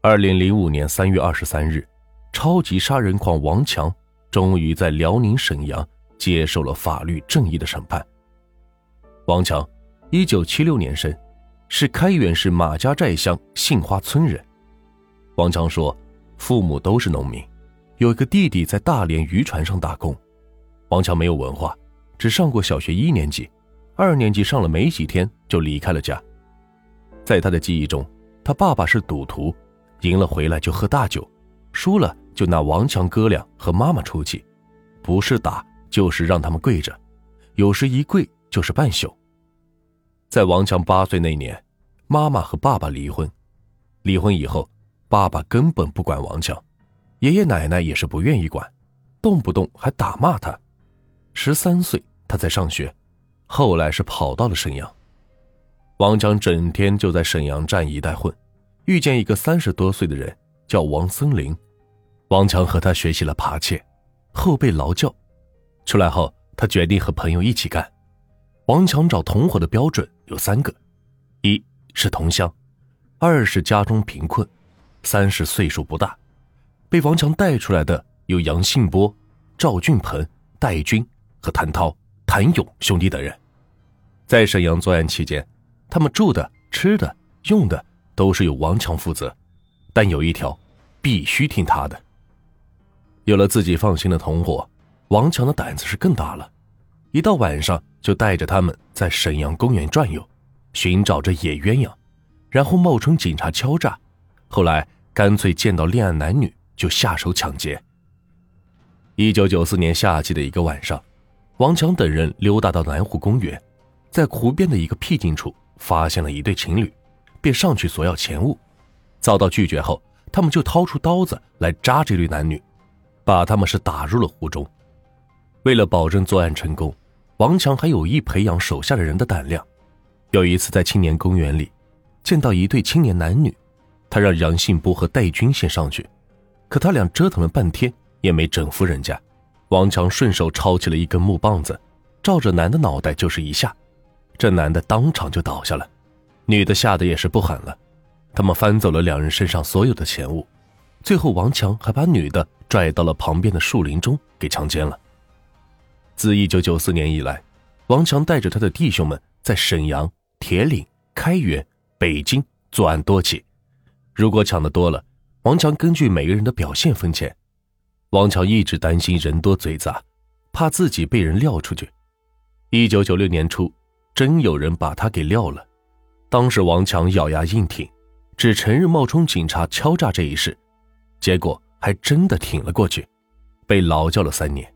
二零零五年三月二十三日，超级杀人狂王强终于在辽宁沈阳接受了法律正义的审判。王强，一九七六年生，是开原市马家寨乡杏花村人。王强说，父母都是农民，有一个弟弟在大连渔船上打工。王强没有文化，只上过小学一年级，二年级上了没几天就离开了家。在他的记忆中，他爸爸是赌徒。赢了回来就喝大酒，输了就拿王强哥俩和妈妈出气，不是打就是让他们跪着，有时一跪就是半宿。在王强八岁那年，妈妈和爸爸离婚，离婚以后，爸爸根本不管王强，爷爷奶奶也是不愿意管，动不动还打骂他。十三岁他在上学，后来是跑到了沈阳。王强整天就在沈阳站一带混。遇见一个三十多岁的人，叫王森林。王强和他学习了扒窃，后被劳教。出来后，他决定和朋友一起干。王强找同伙的标准有三个：一是同乡，二是家中贫困，三是岁数不大。被王强带出来的有杨信波、赵俊鹏、戴军和谭涛、谭勇兄弟等人。在沈阳作案期间，他们住的、吃的、用的。都是由王强负责，但有一条，必须听他的。有了自己放心的同伙，王强的胆子是更大了。一到晚上，就带着他们在沈阳公园转悠，寻找着野鸳鸯，然后冒充警察敲诈。后来干脆见到恋爱男女就下手抢劫。一九九四年夏季的一个晚上，王强等人溜达到南湖公园，在湖边的一个僻静处发现了一对情侣。便上去索要钱物，遭到拒绝后，他们就掏出刀子来扎这对男女，把他们是打入了湖中。为了保证作案成功，王强还有意培养手下的人的胆量。有一次在青年公园里，见到一对青年男女，他让杨信波和戴军先上去，可他俩折腾了半天也没整服人家。王强顺手抄起了一根木棒子，照着男的脑袋就是一下，这男的当场就倒下了。女的吓得也是不狠了，他们翻走了两人身上所有的钱物，最后王强还把女的拽到了旁边的树林中给强奸了。自一九九四年以来，王强带着他的弟兄们在沈阳、铁岭、开原、北京作案多起。如果抢的多了，王强根据每个人的表现分钱。王强一直担心人多嘴杂，怕自己被人撂出去。一九九六年初，真有人把他给撂了。当时王强咬牙硬挺，只承认冒充警察敲诈这一事，结果还真的挺了过去，被劳教了三年。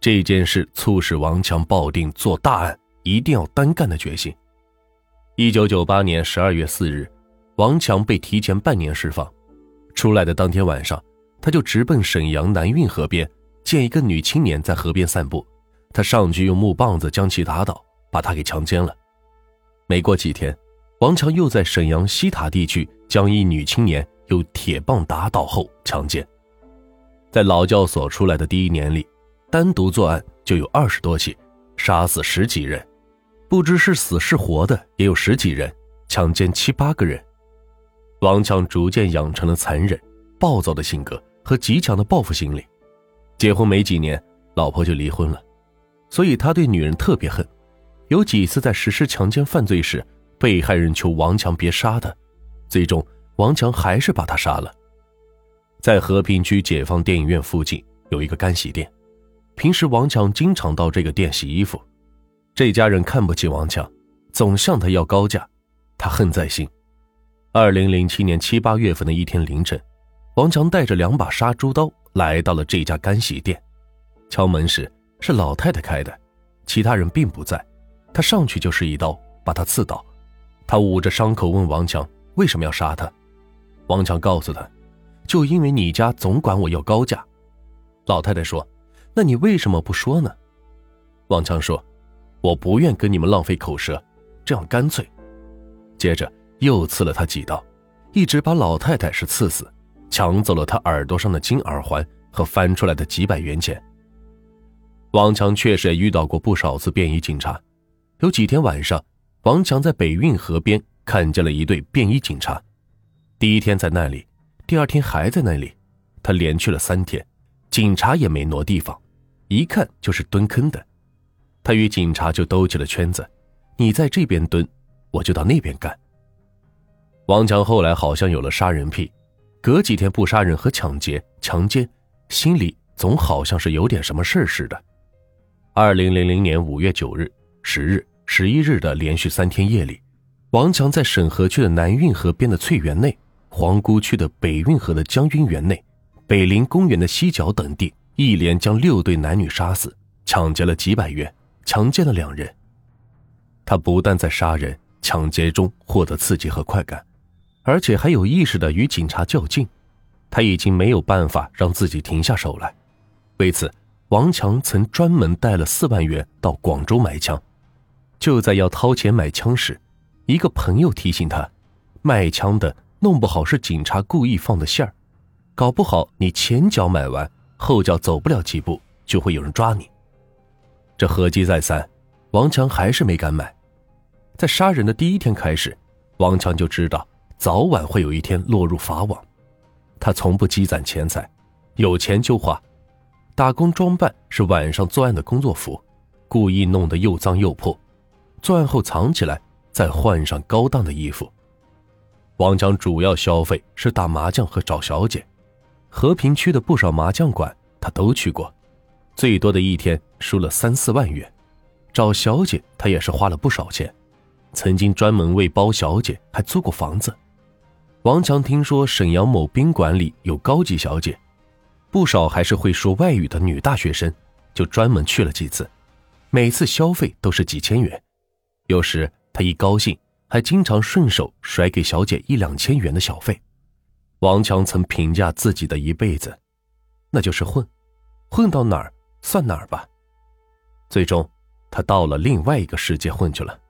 这件事促使王强抱定做大案一定要单干的决心。一九九八年十二月四日，王强被提前半年释放，出来的当天晚上，他就直奔沈阳南运河边，见一个女青年在河边散步，他上去用木棒子将其打倒，把她给强奸了。没过几天。王强又在沈阳西塔地区将一女青年用铁棒打倒后强奸。在劳教所出来的第一年里，单独作案就有二十多起，杀死十几人，不知是死是活的也有十几人，强奸七八个人。王强逐渐养成了残忍、暴躁的性格和极强的报复心理。结婚没几年，老婆就离婚了，所以他对女人特别恨。有几次在实施强奸犯罪时，被害人求王强别杀他，最终王强还是把他杀了。在和平区解放电影院附近有一个干洗店，平时王强经常到这个店洗衣服。这家人看不起王强，总向他要高价，他恨在心。二零零七年七八月份的一天凌晨，王强带着两把杀猪刀来到了这家干洗店，敲门时是老太太开的，其他人并不在，他上去就是一刀把他刺倒。他捂着伤口问王强：“为什么要杀他？”王强告诉他：“就因为你家总管我要高价。”老太太说：“那你为什么不说呢？”王强说：“我不愿跟你们浪费口舌，这样干脆。”接着又刺了他几刀，一直把老太太是刺死，抢走了他耳朵上的金耳环和翻出来的几百元钱。王强确实也遇到过不少次便衣警察，有几天晚上。王强在北运河边看见了一队便衣警察。第一天在那里，第二天还在那里，他连去了三天，警察也没挪地方，一看就是蹲坑的。他与警察就兜起了圈子，你在这边蹲，我就到那边干。王强后来好像有了杀人癖，隔几天不杀人和抢劫、强奸，心里总好像是有点什么事儿似的。二零零零年五月九日、十日、十一日的连续三天夜里，王强在沈河区的南运河边的翠园内。皇姑区的北运河的将军园内、北陵公园的西角等地，一连将六对男女杀死，抢劫了几百元，强奸了两人。他不但在杀人、抢劫中获得刺激和快感，而且还有意识的与警察较劲。他已经没有办法让自己停下手来，为此，王强曾专门带了四万元到广州买枪。就在要掏钱买枪时，一个朋友提醒他，卖枪的。弄不好是警察故意放的线儿，搞不好你前脚买完，后脚走不了几步，就会有人抓你。这合计再三，王强还是没敢买。在杀人的第一天开始，王强就知道早晚会有一天落入法网。他从不积攒钱财，有钱就花。打工装扮是晚上作案的工作服，故意弄得又脏又破，作案后藏起来，再换上高档的衣服。王强主要消费是打麻将和找小姐，和平区的不少麻将馆他都去过，最多的一天输了三四万元。找小姐他也是花了不少钱，曾经专门为包小姐还租过房子。王强听说沈阳某宾馆里有高级小姐，不少还是会说外语的女大学生，就专门去了几次，每次消费都是几千元。有时他一高兴。还经常顺手甩给小姐一两千元的小费。王强曾评价自己的一辈子，那就是混，混到哪儿算哪儿吧。最终，他到了另外一个世界混去了。